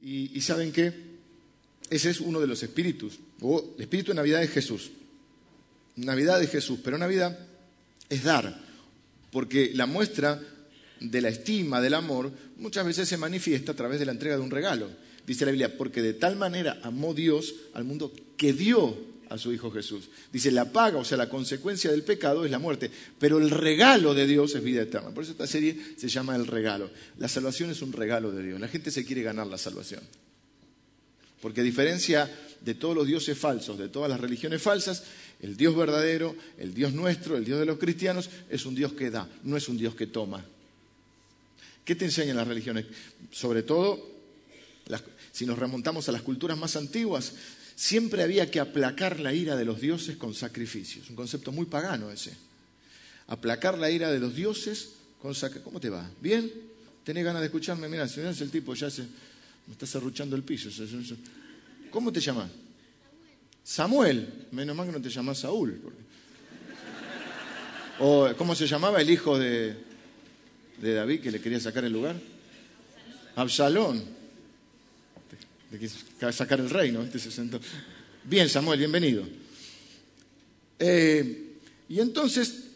Y, ¿saben qué? Ese es uno de los espíritus. O el espíritu de Navidad es Jesús. Navidad es Jesús, pero Navidad es dar, porque la muestra de la estima, del amor, muchas veces se manifiesta a través de la entrega de un regalo. Dice la Biblia, porque de tal manera amó Dios al mundo que dio a su Hijo Jesús. Dice, la paga, o sea, la consecuencia del pecado es la muerte, pero el regalo de Dios es vida eterna. Por eso esta serie se llama El regalo. La salvación es un regalo de Dios. La gente se quiere ganar la salvación. Porque a diferencia de todos los dioses falsos, de todas las religiones falsas, el Dios verdadero, el Dios nuestro, el Dios de los cristianos, es un Dios que da, no es un Dios que toma. ¿Qué te enseñan las religiones? Sobre todo, si nos remontamos a las culturas más antiguas, siempre había que aplacar la ira de los dioses con sacrificios. Un concepto muy pagano ese. Aplacar la ira de los dioses con sacrificios. ¿Cómo te va? ¿Bien? ¿Tenés ganas de escucharme? Mira, si es el tipo, ya se, me está cerruchando el piso. ¿Cómo te llamas? Samuel. Menos mal que no te llamas Saúl. O, ¿cómo se llamaba el hijo de, de David que le quería sacar el lugar? Absalón. Le quiso sacar el reino. Este se sentó. Bien, Samuel, bienvenido. Eh, y entonces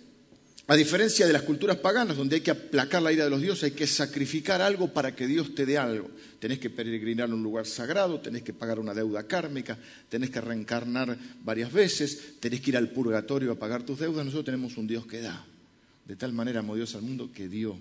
a diferencia de las culturas paganas, donde hay que aplacar la ira de los dioses, hay que sacrificar algo para que Dios te dé algo. Tenés que peregrinar a un lugar sagrado, tenés que pagar una deuda kármica, tenés que reencarnar varias veces, tenés que ir al purgatorio a pagar tus deudas. Nosotros tenemos un Dios que da. De tal manera amó Dios al mundo que dio.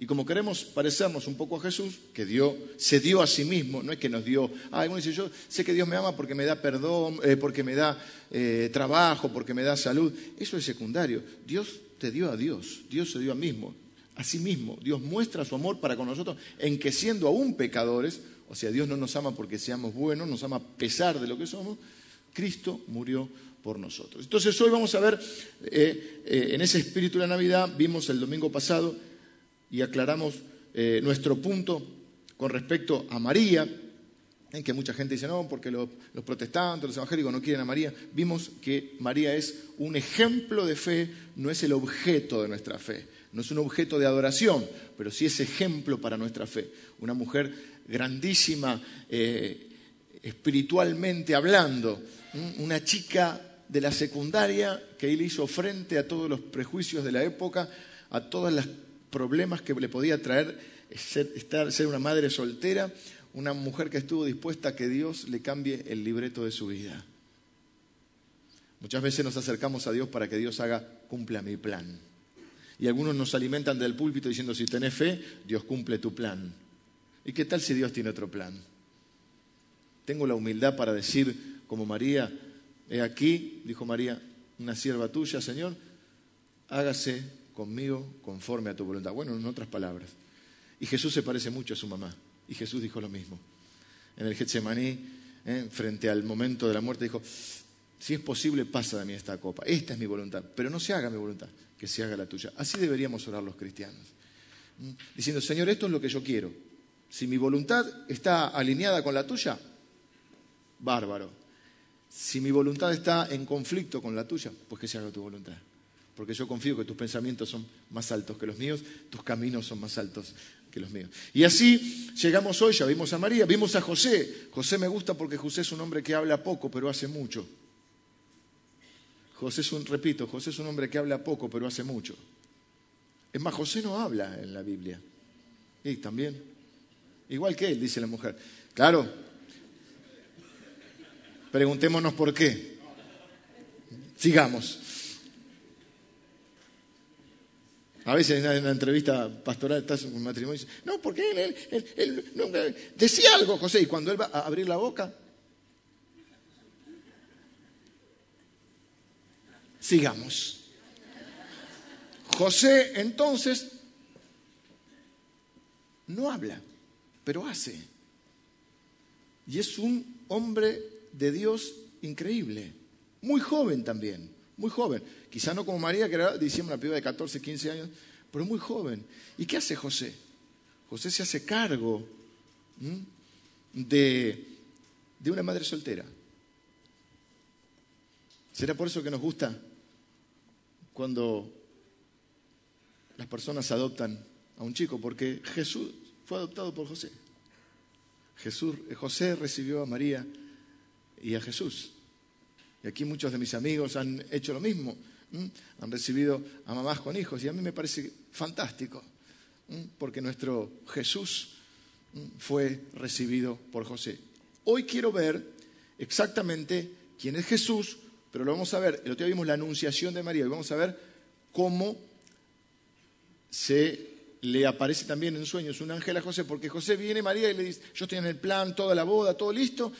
Y como queremos parecernos un poco a Jesús, que dio, se dio a sí mismo, no es que nos dio, ah, uno dice, yo sé que Dios me ama porque me da perdón, eh, porque me da eh, trabajo, porque me da salud. Eso es secundario. Dios te dio a Dios, Dios se dio a mismo, a sí mismo. Dios muestra su amor para con nosotros en que siendo aún pecadores, o sea, Dios no nos ama porque seamos buenos, nos ama a pesar de lo que somos, Cristo murió por nosotros. Entonces hoy vamos a ver, eh, en ese espíritu de la Navidad, vimos el domingo pasado y aclaramos eh, nuestro punto con respecto a María, en que mucha gente dice, no, porque los, protestantes, los evangélicos no quieren a María. Vimos que María es un ejemplo de fe, no es el objeto de nuestra fe, no es un objeto de adoración, pero sí es ejemplo para nuestra fe. Una mujer grandísima eh, espiritualmente hablando, una chica de la secundaria que él hizo frente a todos los prejuicios de la época, a todos los problemas que le podía traer ser, ser una madre soltera, una mujer que estuvo dispuesta a que Dios le cambie el libreto de su vida. Muchas veces nos acercamos a Dios para que Dios haga, cumpla mi plan. Y algunos nos alimentan del púlpito diciendo, si tenés fe, Dios cumple tu plan. ¿Y qué tal si Dios tiene otro plan? Tengo la humildad para decir, como María, he aquí, dijo María, una sierva tuya, Señor, hágase conmigo conforme a tu voluntad. Bueno, en otras palabras. Y Jesús se parece mucho a su mamá. Y Jesús dijo lo mismo. En el Getsemaní, ¿eh? frente al momento de la muerte, dijo, si es posible, pasa de mí esta copa. Esta es mi voluntad, pero no se haga mi voluntad, que se haga la tuya. Así deberíamos orar los cristianos. Diciendo, Señor, esto es lo que yo quiero. Si mi voluntad está alineada con la tuya, bárbaro. Si mi voluntad está en conflicto con la tuya, pues que se haga tu voluntad. Porque yo confío que tus pensamientos son más altos que los míos, tus caminos son más altos que los míos. Y así llegamos hoy, ya vimos a María, vimos a José. José me gusta porque José es un hombre que habla poco, pero hace mucho. José es un, repito, José es un hombre que habla poco, pero hace mucho. Es más, José no habla en la Biblia. Y también. Igual que él, dice la mujer. Claro. Preguntémonos por qué. Sigamos. A veces en una entrevista pastoral estás en un matrimonio y dices, no, porque él, él, decía algo, José, y cuando él va a abrir la boca, sigamos. José entonces no habla, pero hace. Y es un hombre de Dios increíble, muy joven también muy joven. Quizá no como María, que era, decíamos, una piba de 14, 15 años, pero muy joven. ¿Y qué hace José? José se hace cargo de, de una madre soltera. ¿Será por eso que nos gusta cuando las personas adoptan a un chico? Porque Jesús fue adoptado por José. Jesús, José recibió a María y a Jesús. Y aquí muchos de mis amigos han hecho lo mismo. Han recibido a mamás con hijos. Y a mí me parece fantástico. Porque nuestro Jesús fue recibido por José. Hoy quiero ver exactamente quién es Jesús, pero lo vamos a ver. El otro día vimos la anunciación de María y vamos a ver cómo se le aparece también en sueños un ángel a José, porque José viene María y le dice, yo estoy en el plan, toda la boda, todo listo.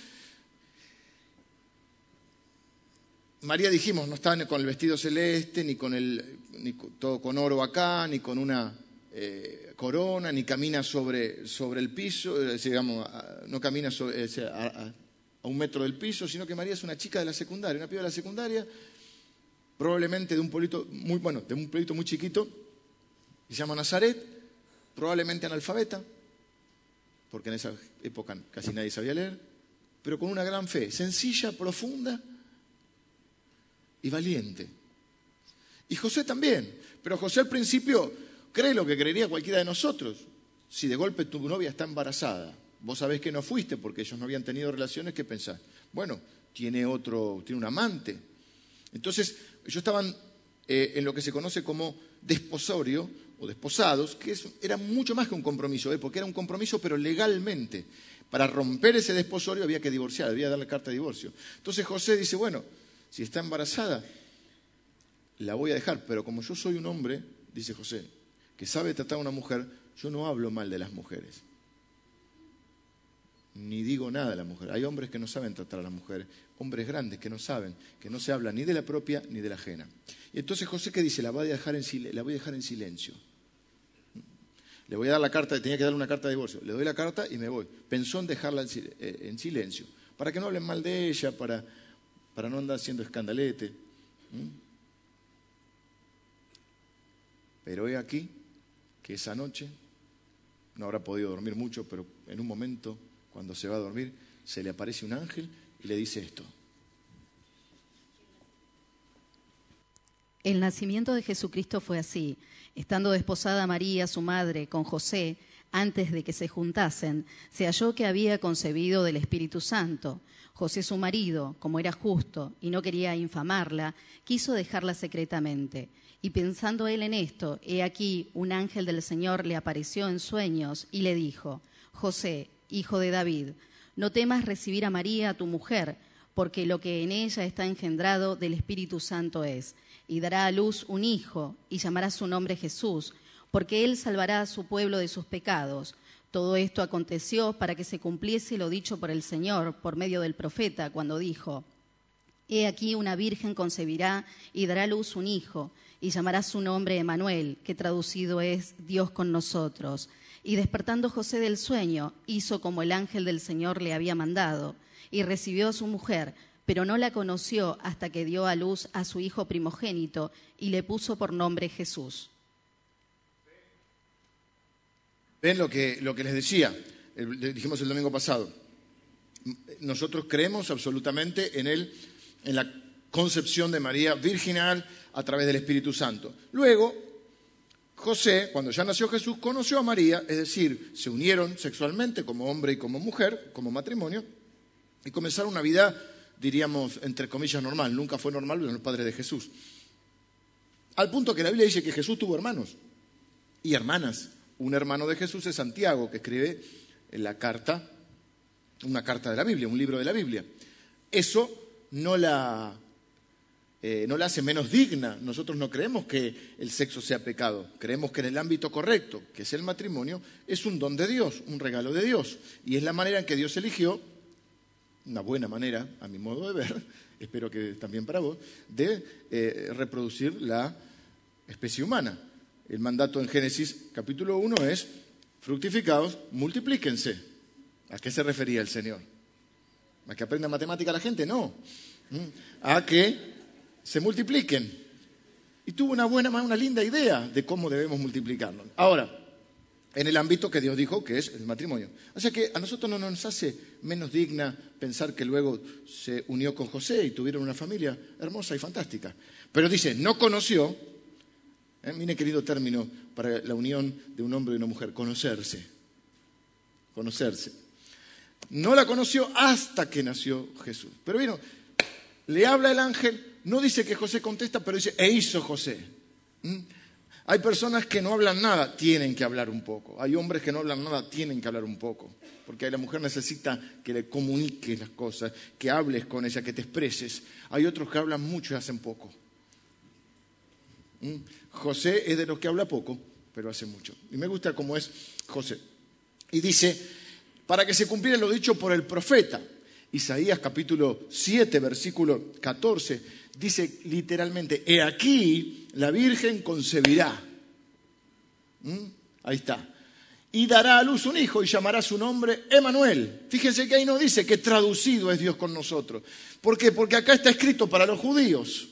María dijimos, no está con el vestido celeste, ni con el, ni todo con oro acá, ni con una eh, corona, ni camina sobre, sobre el piso, eh, digamos, no camina eh, a, un metro del piso, sino que María es una chica de la secundaria, una piba de la secundaria, probablemente de un pueblito muy, bueno, de un pueblito muy chiquito, se llama Nazaret, probablemente analfabeta, porque en esa época casi nadie sabía leer, pero con una gran fe, sencilla, profunda y valiente. Y José también, pero José al principio cree lo que creería cualquiera de nosotros. Si de golpe tu novia está embarazada, vos sabés que no fuiste porque ellos no habían tenido relaciones, ¿qué pensás? Bueno, tiene otro, tiene un amante. Entonces, ellos estaban eh, en lo que se conoce como desposorio, o desposados, que era mucho más que un compromiso, ¿eh? porque era un compromiso pero legalmente. Para romper ese desposorio había que divorciar, había que darle carta de divorcio. Entonces José dice, bueno, si está embarazada, la voy a dejar, pero como yo soy un hombre, dice José, que sabe tratar a una mujer, yo no hablo mal de las mujeres. Ni digo nada de la mujer. Hay hombres que no saben tratar a las mujeres, hombres grandes que no saben, que no se habla ni de la propia ni de la ajena. Y entonces José ¿qué dice, la voy a dejar en, la voy a dejar en silencio. Le voy a dar la carta, tenía que darle una carta de divorcio. Le doy la carta y me voy. Pensó en dejarla en eh, silencio, para que no hablen mal de ella, para, para no andar haciendo escandalete. Pero he aquí que esa noche, no habrá podido dormir mucho, pero en un momento, cuando se va a dormir, se le aparece un ángel y le dice esto. El nacimiento de Jesucristo fue así. Estando desposada María, su madre, con José, antes de que se juntasen, se halló que había concebido del Espíritu Santo. José, su marido, como era justo y no quería infamarla, quiso dejarla secretamente. Y pensando él en esto, he aquí un ángel del Señor le apareció en sueños y le dijo, José, hijo de David, no temas recibir a María, tu mujer, porque lo que en ella está engendrado del Espíritu Santo es y dará a luz un hijo, y llamará su nombre Jesús, porque él salvará a su pueblo de sus pecados. Todo esto aconteció para que se cumpliese lo dicho por el Señor por medio del profeta, cuando dijo, He aquí una virgen concebirá y dará luz un hijo, y llamará su nombre Emanuel, que traducido es Dios con nosotros. Y despertando José del sueño, hizo como el ángel del Señor le había mandado, y recibió a su mujer, pero no la conoció hasta que dio a luz a su hijo primogénito y le puso por nombre Jesús. Ven lo que, lo que les decía, dijimos el domingo pasado. Nosotros creemos absolutamente en, él, en la concepción de María virginal a través del Espíritu Santo. Luego, José, cuando ya nació Jesús, conoció a María, es decir, se unieron sexualmente como hombre y como mujer, como matrimonio, y comenzaron una vida diríamos, entre comillas, normal. Nunca fue normal, pero el padre de Jesús. Al punto que la Biblia dice que Jesús tuvo hermanos y hermanas. Un hermano de Jesús es Santiago, que escribe la carta, una carta de la Biblia, un libro de la Biblia. Eso no la, eh, no la hace menos digna. Nosotros no creemos que el sexo sea pecado. Creemos que en el ámbito correcto, que es el matrimonio, es un don de Dios, un regalo de Dios. Y es la manera en que Dios eligió una buena manera, a mi modo de ver, espero que también para vos, de eh, reproducir la especie humana. El mandato en Génesis capítulo 1 es, fructificados, multiplíquense. ¿A qué se refería el Señor? ¿A que aprenda matemática la gente? No. ¿Mm? A que se multipliquen. Y tuvo una buena, una linda idea de cómo debemos multiplicarnos. Ahora, en el ámbito que Dios dijo que es el matrimonio. O sea que a nosotros no nos hace menos digna pensar que luego se unió con José y tuvieron una familia hermosa y fantástica. Pero dice, no conoció, ¿eh? mire querido término para la unión de un hombre y una mujer, conocerse. Conocerse. No la conoció hasta que nació Jesús. Pero vino, le habla el ángel, no dice que José contesta, pero dice, e hizo José. ¿Mm? Hay personas que no hablan nada, tienen que hablar un poco. Hay hombres que no hablan nada, tienen que hablar un poco. Porque la mujer necesita que le comuniques las cosas, que hables con ella, que te expreses. Hay otros que hablan mucho y hacen poco. ¿Mm? José es de los que habla poco, pero hace mucho. Y me gusta cómo es José. Y dice, para que se cumpliera lo dicho por el profeta. Isaías capítulo 7, versículo 14, dice literalmente, he aquí la Virgen concebirá. ¿Mm? Ahí está. Y dará a luz un hijo y llamará su nombre Emanuel. Fíjense que ahí no dice que traducido es Dios con nosotros. ¿Por qué? Porque acá está escrito para los judíos.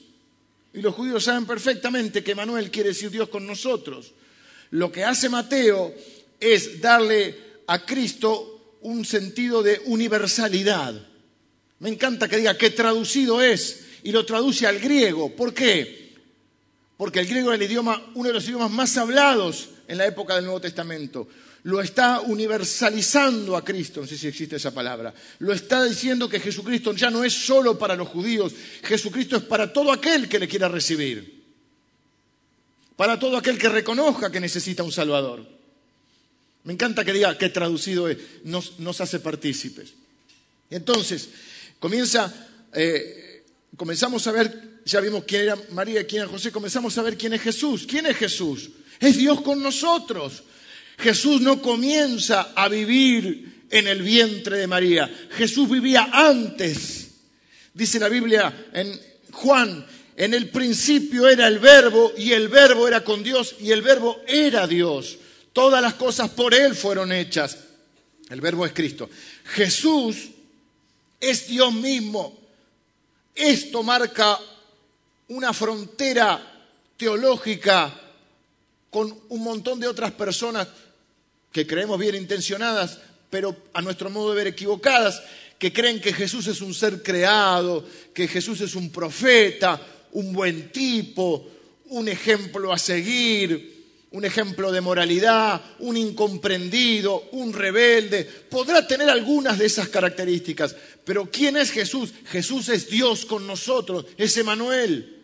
Y los judíos saben perfectamente que Emanuel quiere decir Dios con nosotros. Lo que hace Mateo es darle a Cristo un sentido de universalidad. Me encanta que diga que traducido es y lo traduce al griego. ¿Por qué? Porque el griego es el idioma, uno de los idiomas más hablados en la época del Nuevo Testamento. Lo está universalizando a Cristo, no sé si existe esa palabra. Lo está diciendo que Jesucristo ya no es solo para los judíos, Jesucristo es para todo aquel que le quiera recibir. Para todo aquel que reconozca que necesita un Salvador. Me encanta que diga que traducido nos, hace partícipes. Entonces, comienza, eh, comenzamos a ver, ya vimos quién era María, quién era José, comenzamos a ver quién es Jesús. ¿Quién es Jesús? Es Dios con nosotros. Jesús no comienza a vivir en el vientre de María. Jesús vivía antes. Dice la Biblia en Juan, en el principio era el verbo y el verbo era con Dios y el verbo era Dios. Todas las cosas por Él fueron hechas. El verbo es Cristo. Jesús es Dios mismo. Esto marca una frontera teológica con un montón de otras personas que creemos bien intencionadas, pero a nuestro modo de ver equivocadas, que creen que Jesús es un ser creado, que Jesús es un profeta, un buen tipo, un ejemplo a seguir, un ejemplo de moralidad, un incomprendido, un rebelde. Podrá tener algunas de esas características, pero ¿quién es Jesús? Jesús es Dios con nosotros, es Emanuel.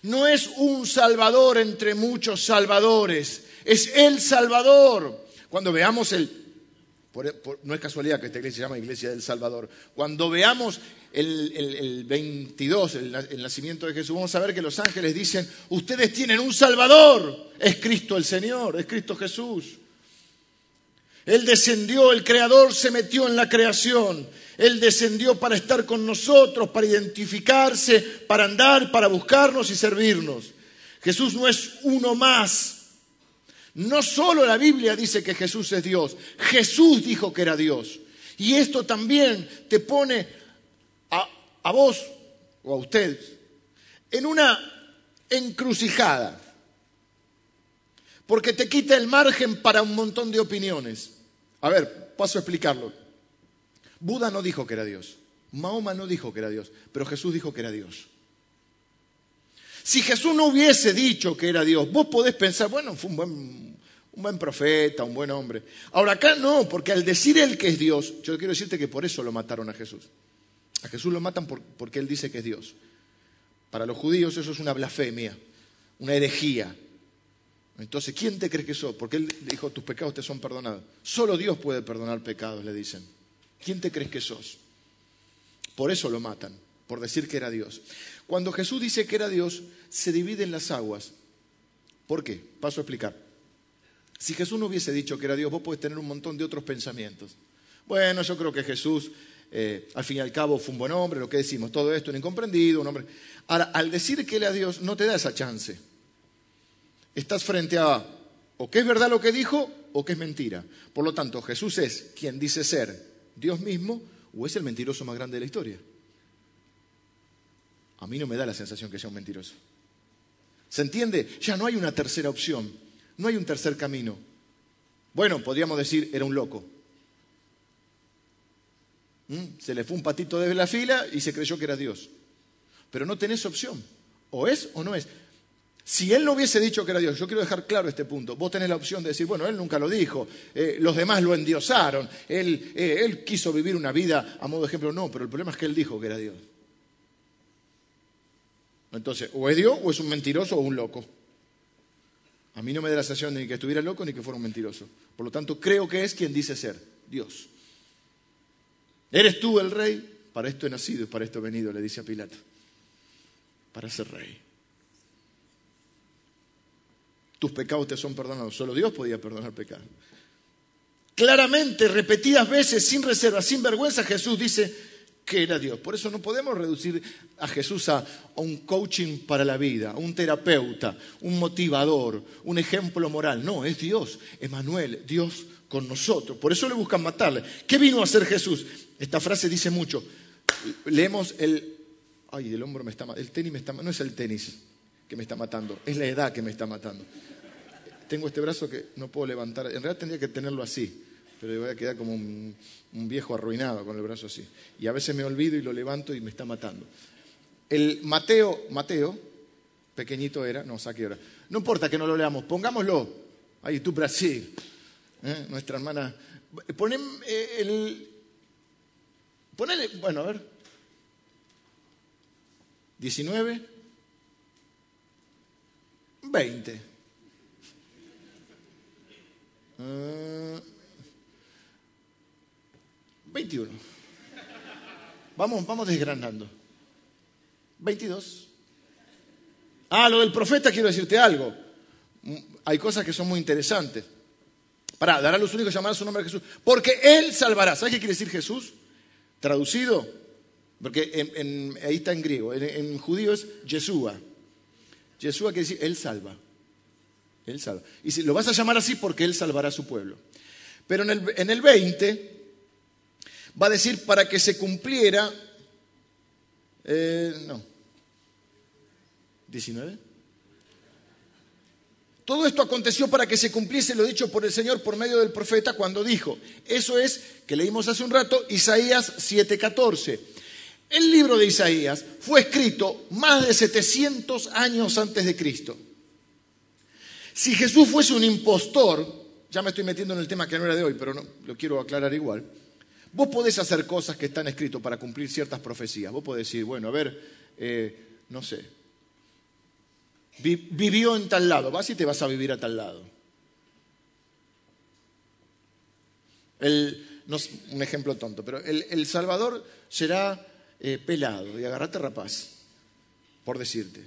No es un salvador entre muchos salvadores, es el Salvador. Cuando veamos el no es casualidad que esta iglesia se llama Iglesia del Salvador. Cuando veamos el, 22, el, nacimiento de Jesús, vamos a ver que los ángeles dicen, ustedes tienen un Salvador, es Cristo el Señor, es Cristo Jesús. Él descendió, el Creador se metió en la creación. Él descendió para estar con nosotros, para identificarse, para andar, para buscarnos y servirnos. Jesús no es uno más, no solo la Biblia dice que Jesús es Dios, Jesús dijo que era Dios. Y esto también te pone a, vos o a ustedes en una encrucijada, porque te quita el margen para un montón de opiniones. A ver, paso a explicarlo. Buda no dijo que era Dios, Mahoma no dijo que era Dios, pero Jesús dijo que era Dios. Si Jesús no hubiese dicho que era Dios, vos podés pensar, bueno, fue un buen, un buen profeta, un buen hombre. Ahora acá no, porque al decir él que es Dios, yo quiero decirte que por eso lo mataron a Jesús. A Jesús lo matan porque él dice que es Dios. Para los judíos eso es una blasfemia, una herejía. Entonces, ¿quién te crees que sos? Porque él dijo, tus pecados te son perdonados. Solo Dios puede perdonar pecados, le dicen. ¿Quién te crees que sos? Por eso lo matan, por decir que era Dios. Cuando Jesús dice que era Dios, se dividen las aguas. ¿Por qué? Paso a explicar. Si Jesús no hubiese dicho que era Dios, vos podés tener un montón de otros pensamientos. Bueno, yo creo que Jesús, eh, al fin y al cabo, fue un buen hombre, lo que decimos, todo esto, un incomprendido, un hombre. Ahora, al decir que él era Dios, no te da esa chance. Estás frente a o que es verdad lo que dijo o que es mentira. Por lo tanto, Jesús es quien dice ser Dios mismo o es el mentiroso más grande de la historia. A mí no me da la sensación que sea un mentiroso. ¿Se entiende? Ya no hay una tercera opción, no hay un tercer camino. Bueno, podríamos decir, era un loco. ¿Mm? Se le fue un patito desde la fila y se creyó que era Dios. Pero no tenés opción. O es o no es. Si él no hubiese dicho que era Dios, yo quiero dejar claro este punto, vos tenés la opción de decir, bueno, él nunca lo dijo, eh, los demás lo endiosaron, él, eh, él quiso vivir una vida a modo de ejemplo, no, pero el problema es que él dijo que era Dios. Entonces, o es Dios o es un mentiroso o un loco. A mí no me da la sensación ni que estuviera loco ni que fuera un mentiroso. Por lo tanto, creo que es quien dice ser, Dios. ¿Eres tú el rey? Para esto he nacido y para esto he venido, le dice a Pilato. Para ser rey. Tus pecados te son perdonados. Solo Dios podía perdonar pecados. Claramente, repetidas veces, sin reserva, sin vergüenza, Jesús dice, que era Dios. Por eso no podemos reducir a Jesús a, un coaching para la vida, un terapeuta, un motivador, un ejemplo moral. No, es Dios, Emanuel, Dios con nosotros. Por eso le buscan matarle. ¿Qué vino a hacer Jesús? Esta frase dice mucho. Leemos el... Ay, el hombro me está El tenis me está... No es el tenis que me está matando, es la edad que me está matando. Tengo este brazo que no puedo levantar. En realidad tendría que tenerlo así pero voy a quedar como un, viejo arruinado con el brazo así. Y a veces me olvido y lo levanto y me está matando. El Mateo, Mateo, pequeñito era, no, saque ahora. No importa que no lo leamos, pongámoslo. Ahí tú Brasil, ¿eh? nuestra hermana. Ponen eh, el. Ponele, bueno, a ver. 19. 20. 21. Vamos, vamos desgranando. 22. Ah, lo del profeta quiero decirte algo. Hay cosas que son muy interesantes. Para, dará a los únicos llamar a su nombre Jesús. Porque Él salvará. ¿Sabes qué quiere decir Jesús? Traducido. Porque ahí está en griego. En, judío es Yeshua. Yeshua quiere decir Él salva. Él salva. Y si, lo vas a llamar así porque Él salvará a su pueblo. Pero en el, en el 20 Va a decir para que se cumpliera, eh, no, 19. Todo esto aconteció para que se cumpliese lo dicho por el Señor por medio del profeta cuando dijo, eso es, que leímos hace un rato, Isaías 7:14. El libro de Isaías fue escrito más de 700 años antes de Cristo. Si Jesús fuese un impostor, ya me estoy metiendo en el tema que no era de hoy, pero no, lo quiero aclarar igual. Vos podés hacer cosas que están escritas para cumplir ciertas profecías. Vos podés decir, bueno, a ver, eh, no sé, vivió en tal lado, vas y te vas a vivir a tal lado. un ejemplo tonto, pero el, Salvador será eh, pelado y agarrate rapaz, por decirte.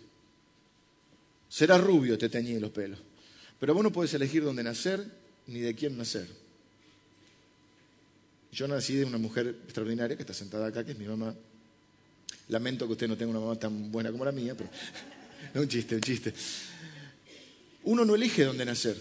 Será rubio, te teñí los pelos. Pero vos no puedes elegir dónde nacer ni de quién nacer. Yo nací de una mujer extraordinaria que está sentada acá, que es mi mamá. Lamento que usted no tenga una mamá tan buena como la mía, pero no un chiste, un chiste. Uno no elige dónde nacer.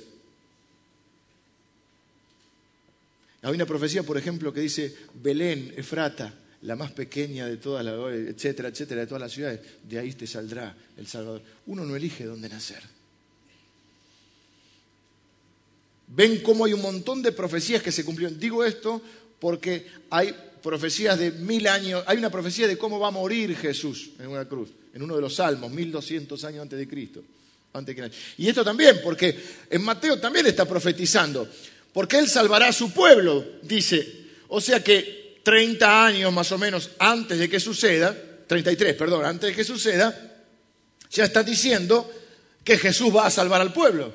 Hay una profecía, por ejemplo, que dice Belén, Efrata, la más pequeña de todas las, etcétera, etcétera, de todas las ciudades, de ahí te saldrá el Salvador. Uno no elige dónde nacer. Ven cómo hay un montón de profecías que se cumplieron. Digo esto porque hay profecías de mil años, hay una profecía de cómo va a morir Jesús en una cruz, en uno de los salmos, mil doscientos años antes de Cristo. Antes que y esto también, porque en Mateo también está profetizando, porque Él salvará a su pueblo, dice. O sea que 30 años más o menos antes de que suceda, 33, perdón, antes de que suceda, ya está diciendo que Jesús va a salvar al pueblo.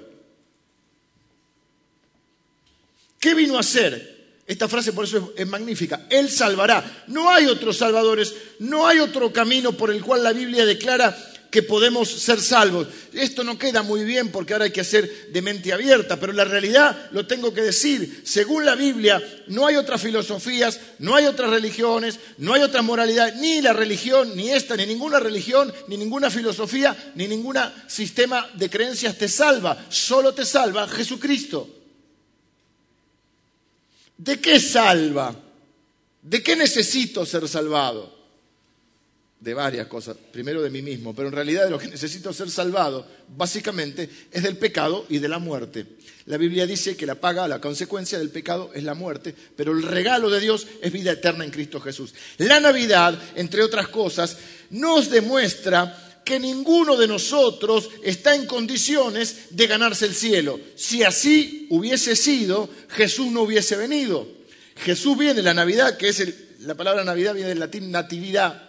¿Qué vino a hacer? Esta frase por eso es, magnífica. Él salvará. No hay otros salvadores, no hay otro camino por el cual la Biblia declara que podemos ser salvos. Esto no queda muy bien porque ahora hay que hacer de mente abierta, pero la realidad lo tengo que decir. Según la Biblia, no hay otras filosofías, no hay otras religiones, no hay otra moralidad, ni la religión, ni esta, ni ninguna religión, ni ninguna filosofía, ni ningún sistema de creencias te salva. Solo te salva Jesucristo. ¿De qué salva? ¿De qué necesito ser salvado? De varias cosas. Primero de mí mismo, pero en realidad de lo que necesito ser salvado, básicamente, es del pecado y de la muerte. La Biblia dice que la paga, la consecuencia del pecado es la muerte, pero el regalo de Dios es vida eterna en Cristo Jesús. La Navidad, entre otras cosas, nos demuestra que ninguno de nosotros está en condiciones de ganarse el cielo. Si así hubiese sido, Jesús no hubiese venido. Jesús viene, la Navidad, que es la palabra Navidad viene del latín natividad,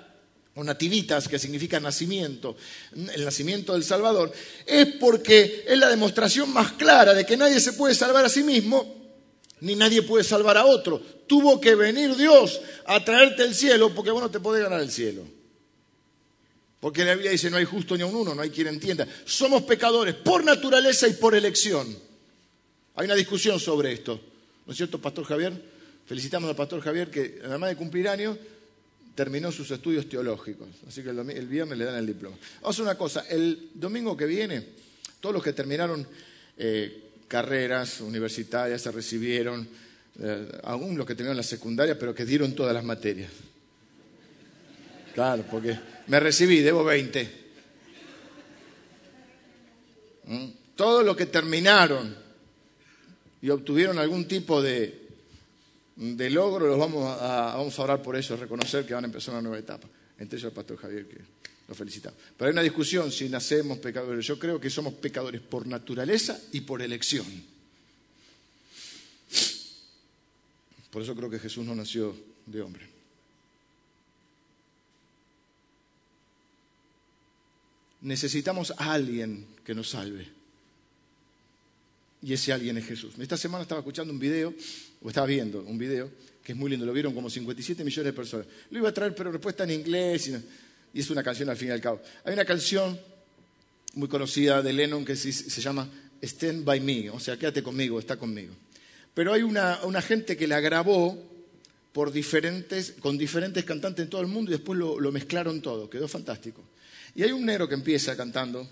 o nativitas, que significa nacimiento, el nacimiento del Salvador, es porque es la demostración más clara de que nadie se puede salvar a sí mismo, ni nadie puede salvar a otro. Tuvo que venir Dios a traerte el cielo porque vos no te podés ganar el cielo. Porque la Biblia dice, no hay justo ni a un uno, no hay quien entienda. Somos pecadores por naturaleza y por elección. Hay una discusión sobre esto. ¿No es cierto, Pastor Javier? Felicitamos al Pastor Javier que, además de cumplir años, terminó sus estudios teológicos. Así que el, viernes le dan el diploma. Vamos a hacer una cosa. El domingo que viene, todos los que terminaron eh, carreras universitarias se recibieron, eh, aún los que terminaron la secundaria, pero que dieron todas las materias. Claro, porque me recibí, debo 20. ¿Mm? Todos los que terminaron y obtuvieron algún tipo de, de logro, los vamos a, vamos orar por eso, reconocer que van a empezar una nueva etapa. Entre ellos el pastor Javier, que lo felicitamos. Pero hay una discusión si nacemos pecadores. Yo creo que somos pecadores por naturaleza y por elección. Por eso creo que Jesús no nació de hombre. Necesitamos a alguien que nos salve. Y ese alguien es Jesús. Esta semana estaba escuchando un video o estaba viendo un video que es muy lindo, lo vieron como 57 millones de personas. Lo iba a traer, pero respuesta en inglés y, es una canción al fin y al cabo. Hay una canción muy conocida de Lennon que se, llama Stand By Me, o sea, quédate conmigo, está conmigo. Pero hay una, gente que la grabó con diferentes cantantes en todo el mundo y después lo, mezclaron todo, quedó fantástico. Y hay un negro que empieza cantando,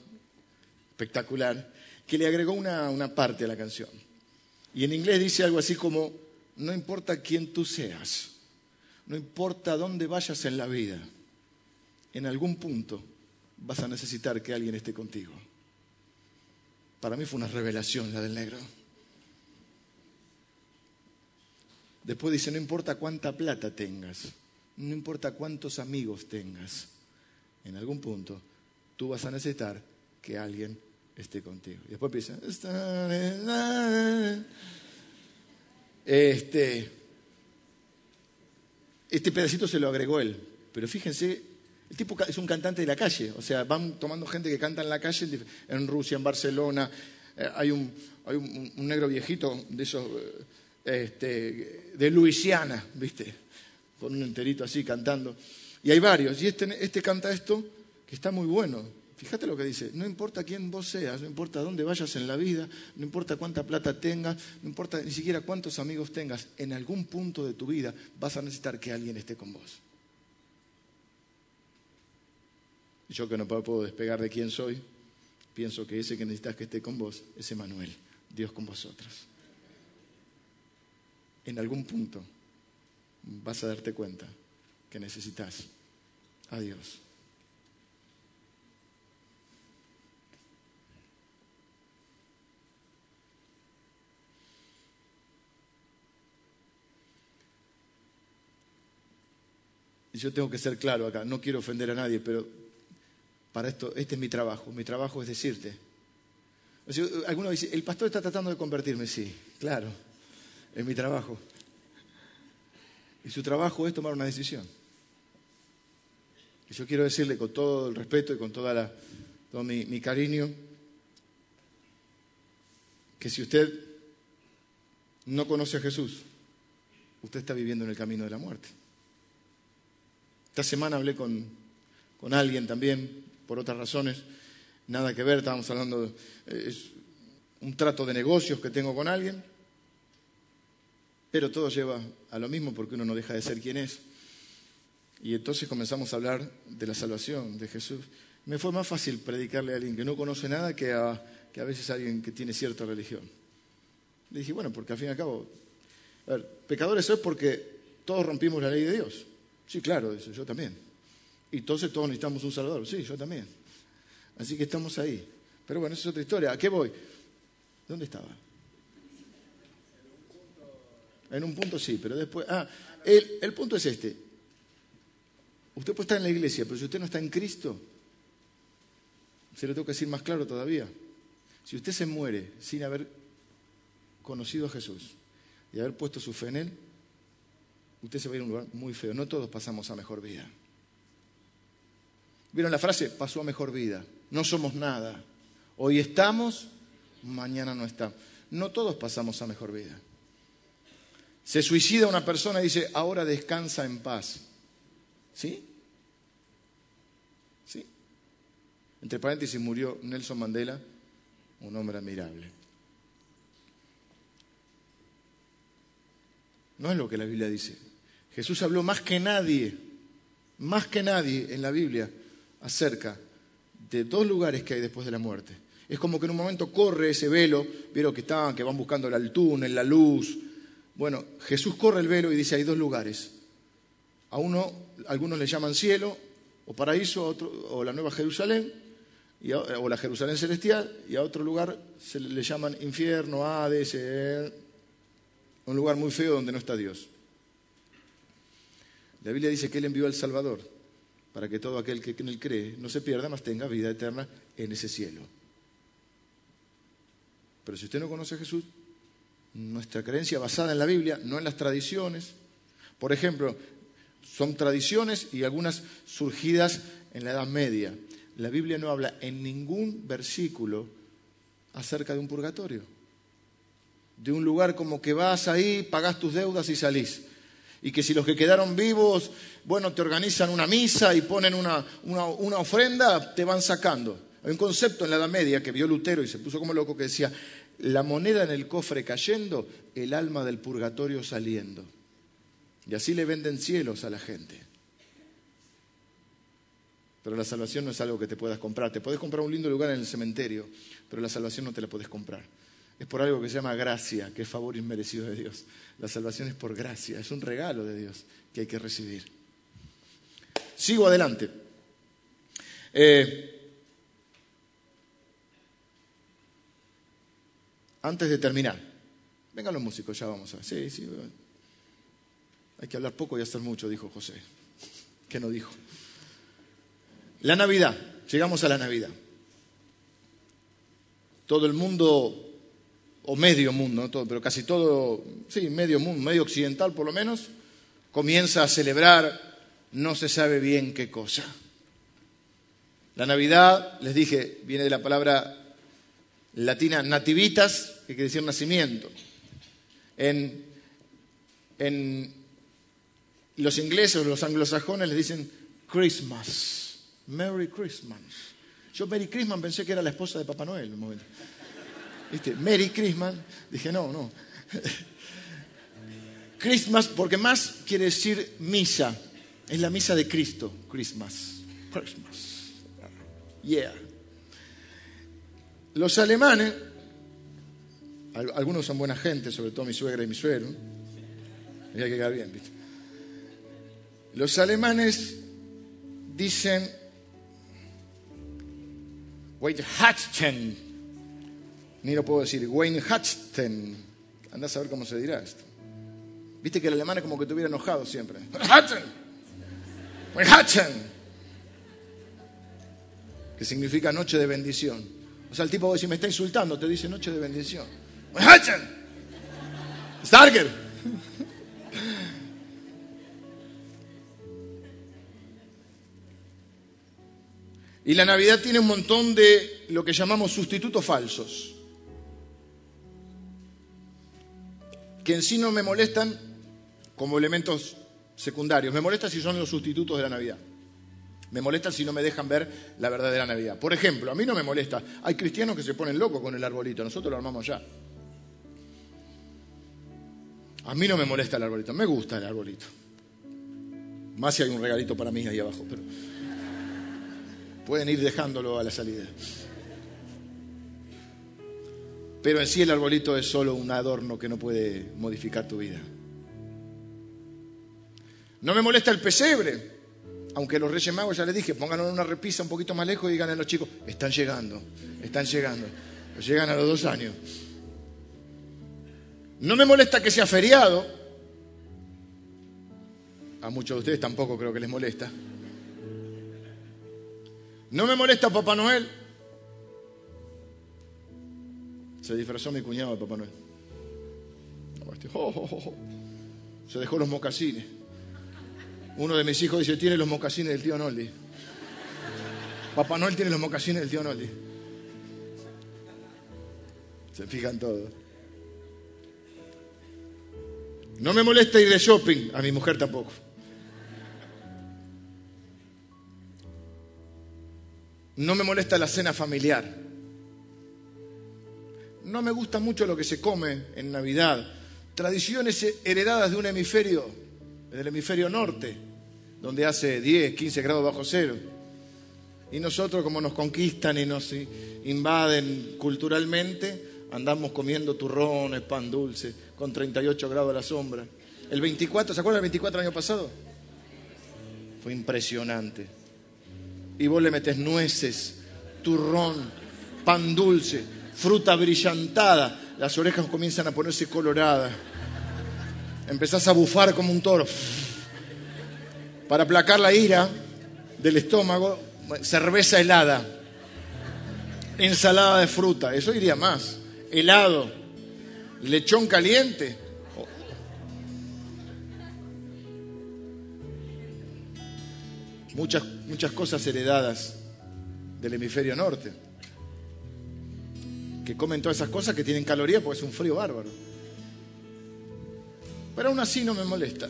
espectacular, que le agregó una parte a la canción. Y en inglés dice algo así como, no importa quién tú seas, no importa dónde vayas en la vida, en algún punto vas a necesitar que alguien esté contigo. Para mí fue una revelación la del negro. Después dice, no importa cuánta plata tengas, no importa cuántos amigos tengas, en algún punto tú vas a necesitar que alguien esté contigo. Y después empieza. Este, este pedacito se lo agregó él. Pero fíjense, el tipo es un cantante de la calle. O sea, van tomando gente que canta en la calle en Rusia, en Barcelona. Eh, hay, un, hay un, negro viejito de esos, eh, este, de Luisiana, ¿viste? Con un enterito así cantando. Y hay varios. Y este, este canta esto que está muy bueno. Fíjate lo que dice, no importa quién vos seas, no importa dónde vayas en la vida, no importa cuánta plata tengas, no importa ni siquiera cuántos amigos tengas, en algún punto de tu vida vas a necesitar que alguien esté con vos. Yo que no puedo despegar de quién soy, pienso que ese que necesitas que esté con vos es Emanuel, Dios con vosotros. En algún punto vas a darte cuenta que necesitas a Dios. yo tengo que ser claro acá, no quiero ofender a nadie, pero para esto, este es mi trabajo. Mi trabajo es decirte. alguno dice, el pastor está tratando de convertirme. Sí, claro, es mi trabajo. Y su trabajo es tomar una decisión. Y yo quiero decirle con todo el respeto y con toda la, todo mi, cariño que si usted no conoce a Jesús, usted está viviendo en el camino de la muerte. Esta semana hablé con, alguien también, por otras razones, nada que ver, estábamos hablando de es un trato de negocios que tengo con alguien, pero todo lleva a lo mismo porque uno no deja de ser quien es. Y entonces comenzamos a hablar de la salvación de Jesús. Me fue más fácil predicarle a alguien que no conoce nada que a, que a veces a alguien que tiene cierta religión. Le dije, bueno, porque al fin y al cabo, a ver, pecadores es porque todos rompimos la ley de Dios. Sí, claro, dice, yo también. Y entonces todos necesitamos un Salvador. Sí, yo también. Así que estamos ahí. Pero bueno, esa es otra historia. ¿A qué voy? ¿Dónde estaba? En un punto sí, pero después... Ah, el, el punto es este. Usted puede estar en la iglesia, pero si usted no está en Cristo, Se lo tengo que decir más claro todavía. Si usted se muere sin haber conocido a Jesús y haber puesto su fe en Él, usted se va a ir a un lugar muy feo. No todos pasamos a mejor vida. ¿Vieron la frase? Pasó a mejor vida. No somos nada. Hoy estamos, mañana no estamos. No todos pasamos a mejor vida. Se suicida una persona y dice, ahora descansa en paz. ¿Sí? Entre paréntesis murió Nelson Mandela, un hombre admirable. No es lo que la Biblia dice. Jesús habló más que nadie, más que nadie en la Biblia acerca de dos lugares que hay después de la muerte. Es como que en un momento corre ese velo, vieron que estaban, que van buscando el túnel, la luz. Bueno, Jesús corre el velo y dice hay dos lugares. A uno, algunos le llaman cielo o paraíso, otro, o la nueva Jerusalén, o la Jerusalén celestial, y a otro lugar se le, llaman infierno, Hades, eh, un lugar muy feo donde no está Dios. La Biblia dice que Él envió al Salvador para que todo aquel que en Él cree no se pierda, mas tenga vida eterna en ese cielo. Pero si usted no conoce a Jesús, nuestra creencia basada en la Biblia, no en las tradiciones, por ejemplo, son tradiciones y algunas surgidas en la Edad Media. La Biblia no habla en ningún versículo acerca de un purgatorio, de un lugar como que vas ahí, pagas tus deudas y salís. Y que si los que quedaron vivos, bueno, te organizan una misa y ponen una, una ofrenda, te van sacando. Hay un concepto en la Edad Media que vio Lutero y se puso como loco que decía, la moneda en el cofre cayendo, el alma del purgatorio saliendo. Y así le venden cielos a la gente. Pero la salvación no es algo que te puedas comprar. Te puedes comprar un lindo lugar en el cementerio, pero la salvación no te la puedes comprar. Es por algo que se llama gracia, que es favor inmerecido de Dios. La salvación es por gracia, es un regalo de Dios que hay que recibir. Sigo adelante. Eh, antes de terminar, vengan los músicos, ya vamos a. Sí, sí. Hay que hablar poco y hacer mucho, dijo José. ¿Qué no dijo? La Navidad, llegamos a la Navidad. Todo el mundo, o medio mundo, pero casi todo, sí, medio mundo, medio occidental por lo menos, comienza a celebrar no se sabe bien qué cosa. La Navidad, les dije, viene de la palabra latina nativitas, que quiere decir nacimiento. En, en los ingleses los anglosajones le dicen Christmas. Merry Christmas. Yo Merry Christmas pensé que era la esposa de Papá Noel un momento. ¿Viste? Merry Christmas. Dije, no, no. Christmas, porque más quiere decir misa. Es la misa de Cristo. Christmas. Christmas. Yeah. Los alemanes, algunos son buena gente, sobre todo mi suegra y mi suegro. Que quedar bien, ¿viste? Los alemanes dicen Weihnachten. Ni lo puedo decir. Weihnachten. Anda a saber cómo se dirá esto. Viste que el alemán es como que estuviera enojado siempre. Weihnachten. Weihnachten. Que significa noche de bendición. O sea, el tipo, si me está insultando, te dice noche de bendición. Weihnachten. Starker. Y la Navidad tiene un montón de lo que llamamos sustitutos falsos, que en sí no me molestan como elementos secundarios, me molesta si son los sustitutos de la Navidad. Me molesta si no me dejan ver la verdadera Navidad. Por ejemplo, a mí no me molesta. Hay cristianos que se ponen locos con el arbolito. Nosotros lo armamos ya. A mí no me molesta el arbolito. Me gusta el arbolito. Más si hay un regalito para mí ahí abajo. Pero pueden ir dejándolo a la salida. Pero en sí el arbolito es solo un adorno que no puede modificar tu vida. No me molesta el pesebre, aunque los Reyes Magos ya les dije, pónganlo en una repisa un poquito más lejos y digan a los chicos, están llegando, están llegando, llegan a los dos años. No me molesta que sea feriado, a muchos de ustedes tampoco creo que les molesta. No me molesta Papá Noel. Se disfrazó mi cuñado de Papá Noel. Oh, este, oh, oh, Se dejó los mocasines. Uno de mis hijos dice, tiene los mocasines del tío Noldi. Papá Noel tiene los mocasines del tío Noldi. Se fijan todos. No me molesta ir de shopping, a mi mujer tampoco. No me molesta la cena familiar. No me gusta mucho lo que se come en Navidad. Tradiciones heredadas de un hemisferio, del hemisferio norte, donde hace 10, 15 grados bajo cero. Y nosotros, como nos conquistan y nos invaden culturalmente, andamos comiendo turrones, pan dulce, con 38 grados a la sombra. El 24, ¿se acuerdan del 24 del año pasado? Fue impresionante. Y vos le metes nueces, turrón, pan dulce, fruta brillantada. Las orejas comienzan a ponerse coloradas. Empezás a bufar como un toro. Para aplacar la ira del estómago, cerveza helada, ensalada de fruta, eso iría más, helado, lechón caliente. Muchas, muchas cosas heredadas del hemisferio norte, que comen todas esas cosas que tienen calorías porque es un frío bárbaro. Pero aún así no me molesta.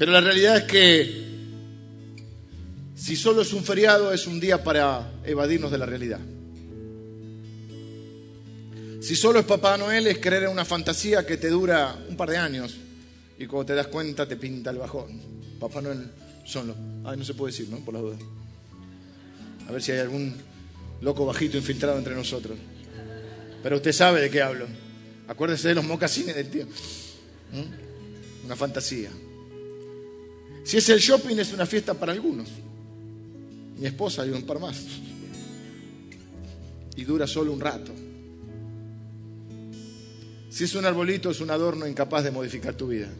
Pero la realidad es que si solo es un feriado es un día para evadirnos de la realidad. Si solo es Papá Noel es creer en una fantasía que te dura un par de años y cuando te das cuenta te pinta el bajón. Papá Noel solo. Ay, no se puede decir, ¿no? Por la duda. A ver si hay algún loco bajito infiltrado entre nosotros. Pero usted sabe de qué hablo. Acuérdese de los mocasines del tío. ¿Mm? Una fantasía. Si es el shopping, es una fiesta para algunos. Mi esposa y un par más. Y dura solo un rato. Si es un arbolito, es un adorno incapaz de modificar tu vida.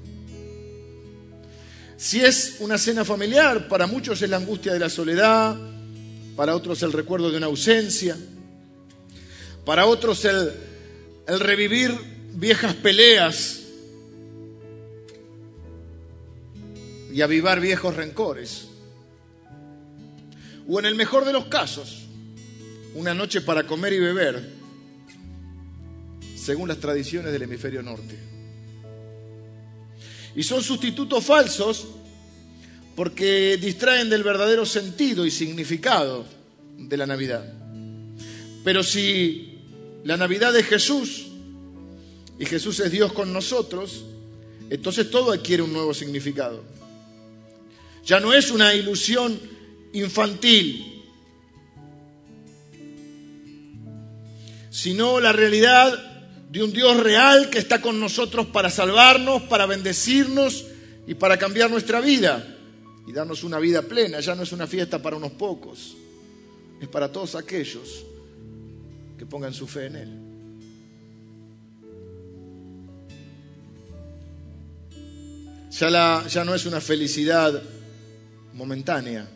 Si es una cena familiar, para muchos es la angustia de la soledad, para otros el recuerdo de una ausencia, para otros el, revivir viejas peleas y avivar viejos rencores. O en el mejor de los casos, una noche para comer y beber, según las tradiciones del hemisferio norte. Y son sustitutos falsos porque distraen del verdadero sentido y significado de la Navidad. Pero si la Navidad es Jesús y Jesús es Dios con nosotros, entonces todo adquiere un nuevo significado. Ya no es una ilusión infantil, sino la realidad de un Dios real que está con nosotros para salvarnos, para bendecirnos y para cambiar nuestra vida y darnos una vida plena. Ya no es una fiesta para unos pocos, es para todos aquellos que pongan su fe en Él. Ya, ya no es una felicidad momentánea,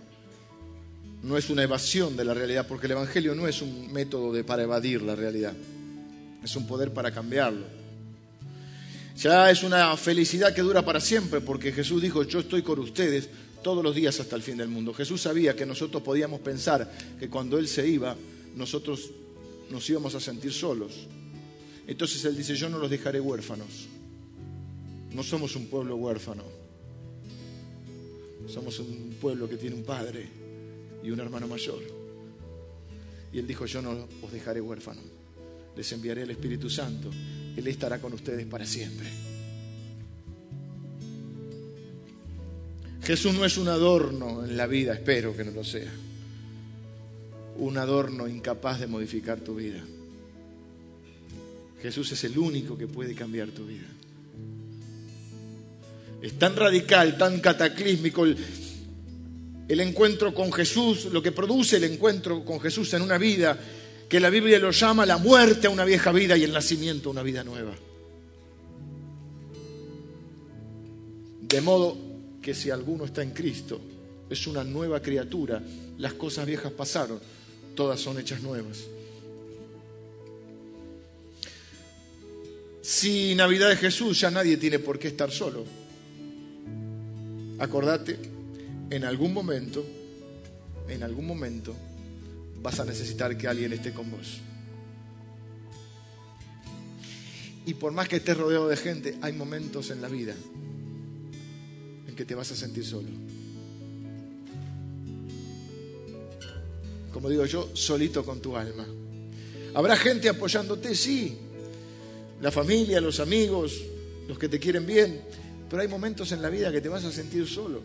no es una evasión de la realidad, porque el Evangelio no es un método de, para evadir la realidad, es un poder para cambiarlo. Ya es una felicidad que dura para siempre, porque Jesús dijo, yo estoy con ustedes todos los días hasta el fin del mundo. Jesús sabía que nosotros podíamos pensar que cuando Él se iba, nosotros nos íbamos a sentir solos. Entonces Él dice, yo no los dejaré huérfanos. No somos un pueblo huérfano. Somos un pueblo que tiene un padre y un hermano mayor. Y él dijo, yo no os dejaré huérfanos, les enviaré el Espíritu Santo, Él estará con ustedes para siempre. Jesús no es un adorno en la vida, espero que no lo sea. Un adorno incapaz de modificar tu vida. Jesús es el único que puede cambiar tu vida. Es tan radical, tan cataclísmico el, encuentro con Jesús, lo que produce el encuentro con Jesús en una vida, que la Biblia lo llama la muerte a una vieja vida y el nacimiento a una vida nueva. De modo que si alguno está en Cristo, es una nueva criatura, las cosas viejas pasaron, todas son hechas nuevas. Si Navidad es Jesús, ya nadie tiene por qué estar solo. Acordate, en algún momento, en algún momento, vas a necesitar que alguien esté con vos. Y por más que estés rodeado de gente, hay momentos en la vida en que te vas a sentir solo. Como digo yo, solito con tu alma. ¿Habrá gente apoyándote? Sí. La familia, los amigos, los que te quieren bien. Pero hay momentos en la vida que te vas a sentir solo.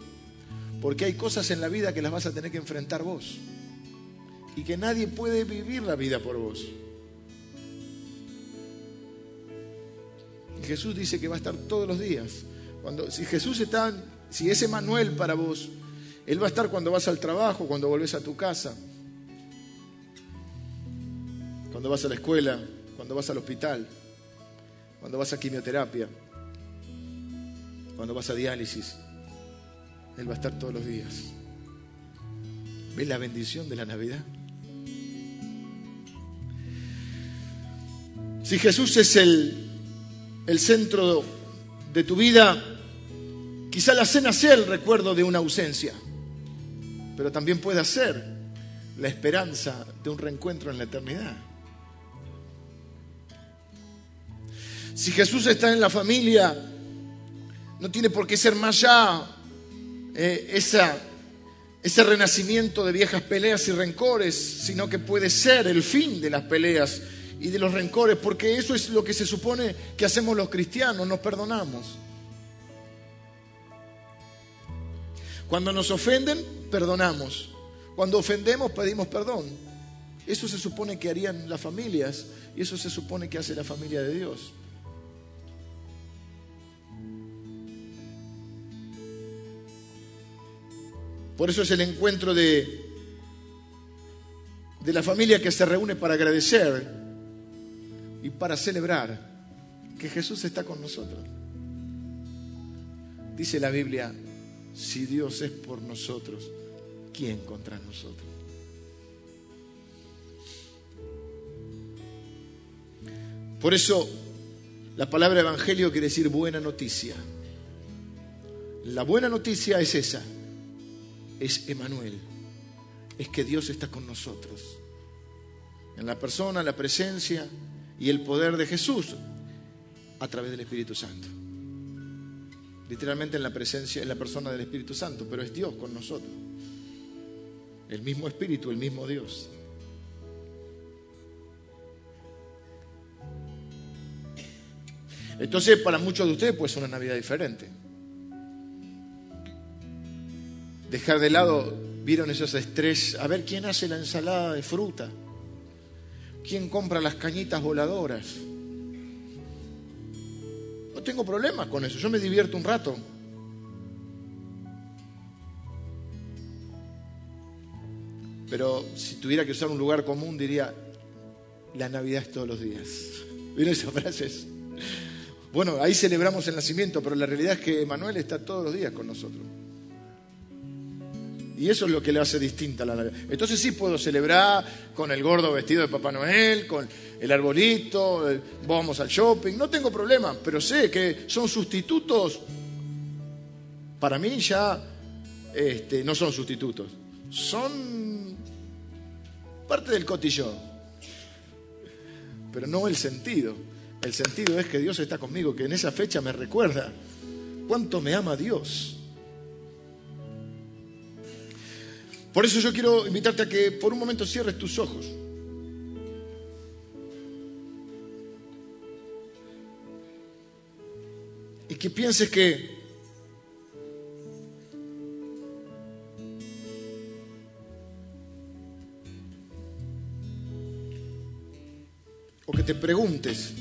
Porque hay cosas en la vida que las vas a tener que enfrentar vos. Y que nadie puede vivir la vida por vos. Jesús dice que va a estar todos los días. Cuando, si Jesús está, si es Emanuel para vos, Él va a estar cuando vas al trabajo, cuando volvés a tu casa, cuando vas a la escuela, cuando vas al hospital, cuando vas a quimioterapia, cuando vas a diálisis. Él va a estar todos los días. ¿Ves la bendición de la Navidad? Si Jesús es el el centro de tu vida, quizá la cena sea el recuerdo de una ausencia, pero también puede ser la esperanza de un reencuentro en la eternidad. Si Jesús está en la familia, no tiene por qué ser más ya eh, ese renacimiento de viejas peleas y rencores, sino que puede ser el fin de las peleas y de los rencores, porque eso es lo que se supone que hacemos los cristianos, nos perdonamos. Cuando nos ofenden, perdonamos. Cuando ofendemos, pedimos perdón. Eso se supone que harían las familias y eso se supone que hace la familia de Dios. Por eso es el encuentro de, de la familia que se reúne para agradecer y para celebrar que Jesús está con nosotros. Dice la Biblia, si Dios es por nosotros, ¿quién contra nosotros? Por eso la palabra evangelio quiere decir buena noticia. La buena noticia es esa, es Emanuel, es que Dios está con nosotros. En la persona, la presencia, y el poder de Jesús a través del Espíritu Santo. Literalmente en la presencia, en la persona del Espíritu Santo, pero es Dios con nosotros. El mismo Espíritu, el mismo Dios. Entonces, para muchos de ustedes, pues es una Navidad diferente. Dejar de lado, vieron esos estrés, a ver quién hace la ensalada de fruta. ¿Quién compra las cañitas voladoras? No tengo problemas con eso, yo me divierto un rato. Pero si tuviera que usar un lugar común diría, la Navidad es todos los días. ¿Vieron esas frases? Bueno, ahí celebramos el nacimiento, pero la realidad es que Manuel está todos los días con nosotros. Y eso es lo que le hace distinta a la Navidad. Entonces sí puedo celebrar con el gordo vestido de Papá Noel, con el arbolito, vamos al shopping, no tengo problema, pero sé que son sustitutos. Para mí ya este, no son sustitutos, son parte del cotillón, pero no el sentido. El sentido es que Dios está conmigo, que en esa fecha me recuerda cuánto me ama Dios Por eso yo quiero invitarte a que por un momento cierres tus ojos. Y que pienses que o que te preguntes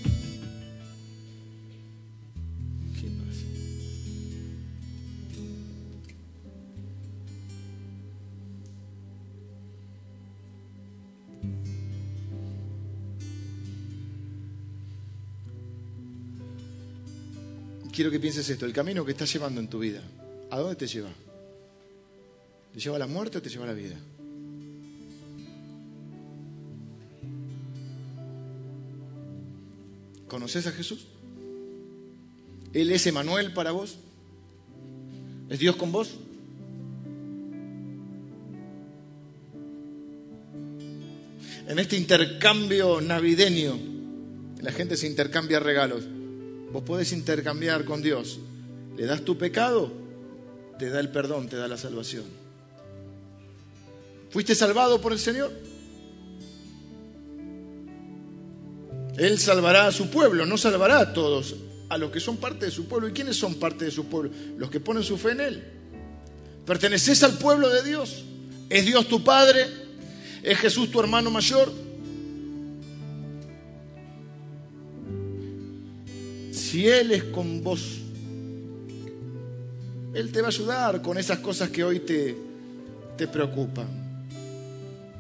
quiero que pienses esto, el camino que estás llevando en tu vida, ¿a dónde te lleva? ¿Te lleva a la muerte o te lleva a la vida? ¿Conoces a Jesús? ¿Él es Emanuel para vos? ¿Es Dios con vos? En este intercambio navideño, la gente se intercambia regalos. Vos podés intercambiar con Dios. Le das tu pecado, te da el perdón, te da la salvación. ¿Fuiste salvado por el Señor? Él salvará a su pueblo, no salvará a todos, a los que son parte de su pueblo. ¿Y quiénes son parte de su pueblo? Los que ponen su fe en Él. ¿Perteneces al pueblo de Dios? ¿Es Dios tu Padre? ¿Es Jesús tu hermano mayor? Si Él es con vos, Él te va a ayudar con esas cosas que hoy te, te preocupan.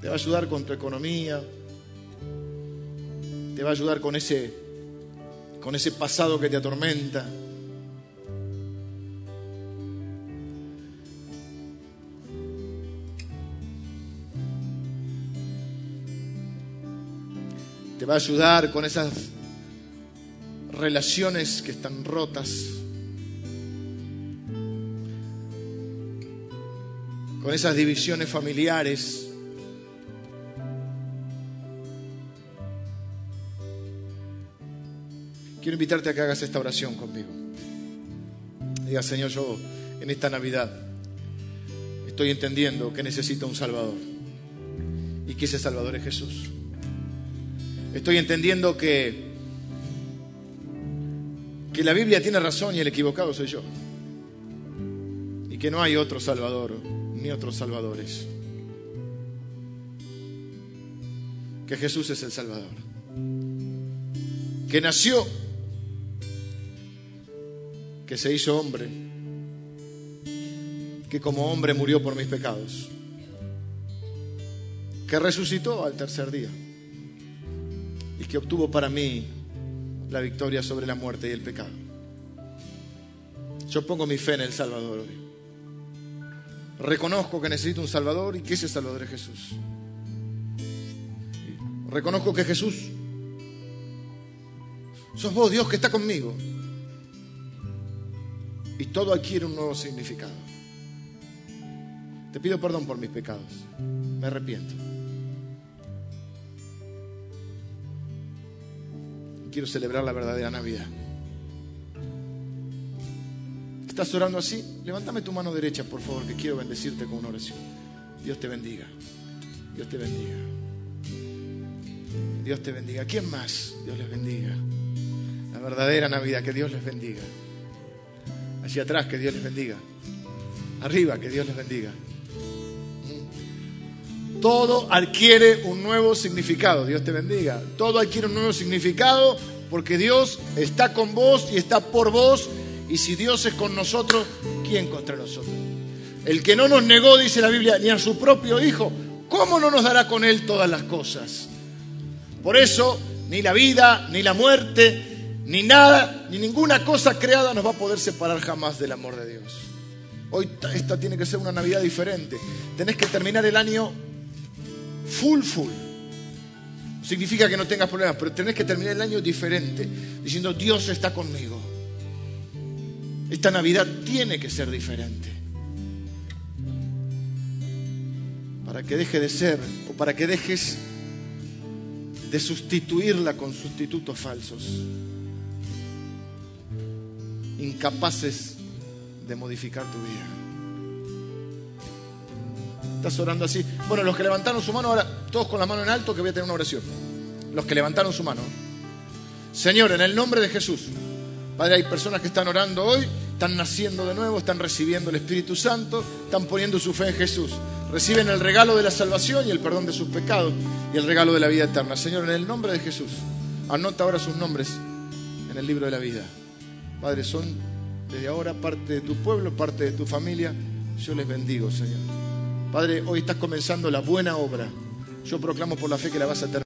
Te va a ayudar con tu economía, te va a ayudar con ese, con ese pasado que te atormenta. Te va a ayudar con esas relaciones que están rotas. Con esas divisiones familiares. Quiero invitarte a que hagas esta oración conmigo. Diga, Señor, yo en esta Navidad estoy entendiendo que necesito un Salvador y que ese Salvador es Jesús. Estoy entendiendo que, que la Biblia tiene razón y el equivocado soy yo. Y que no hay otro Salvador ni otros Salvadores. Que Jesús es el Salvador. Que nació que se hizo hombre, que como hombre murió por mis pecados, que resucitó al tercer día y que obtuvo para mí la victoria sobre la muerte y el pecado. Yo pongo mi fe en el Salvador hoy. Reconozco que necesito un Salvador y que ese Salvador es Jesús. Reconozco que Jesús, sos vos Dios que está conmigo y todo adquiere un nuevo significado. Te pido perdón por mis pecados. Me arrepiento. Quiero celebrar la verdadera Navidad. ¿Estás orando así? Levántame tu mano derecha, por favor, que quiero bendecirte con una oración. Dios te bendiga. Dios te bendiga. Dios te bendiga. ¿Quién más? Dios les bendiga. La verdadera Navidad, que Dios les bendiga. Hacia atrás, que Dios les bendiga. Arriba, que Dios les bendiga. Todo adquiere un nuevo significado. Dios te bendiga. Todo adquiere un nuevo significado porque Dios está con vos y está por vos. Y si Dios es con nosotros, ¿quién contra nosotros? El que no nos negó, dice la Biblia, ni a su propio Hijo, ¿cómo no nos dará con Él todas las cosas? Por eso, ni la vida, ni la muerte, ni nada, ni ninguna cosa creada nos va a poder separar jamás del amor de Dios. Hoy esta tiene que ser una Navidad diferente. Tenés que terminar el año full, full. Significa que no tengas problemas, pero tenés que terminar el año diferente, diciendo Dios está conmigo. Esta Navidad tiene que ser diferente. Para que deje de ser, o para que dejes de sustituirla con sustitutos falsos, incapaces de modificar tu vida. Estás orando así. Bueno, los que levantaron su mano, ahora todos con la mano en alto, que voy a tener una oración. Los que levantaron su mano. Señor, en el nombre de Jesús. Padre, hay personas que están orando hoy, están naciendo de nuevo, están recibiendo el Espíritu Santo, están poniendo su fe en Jesús. Reciben el regalo de la salvación y el perdón de sus pecados y el regalo de la vida eterna. Señor, en el nombre de Jesús, anota ahora sus nombres en el libro de la vida. Padre, son desde ahora parte de tu pueblo, parte de tu familia. Yo les bendigo, Señor. Padre, hoy estás comenzando la buena obra. Yo proclamo por la fe que la vas a terminar.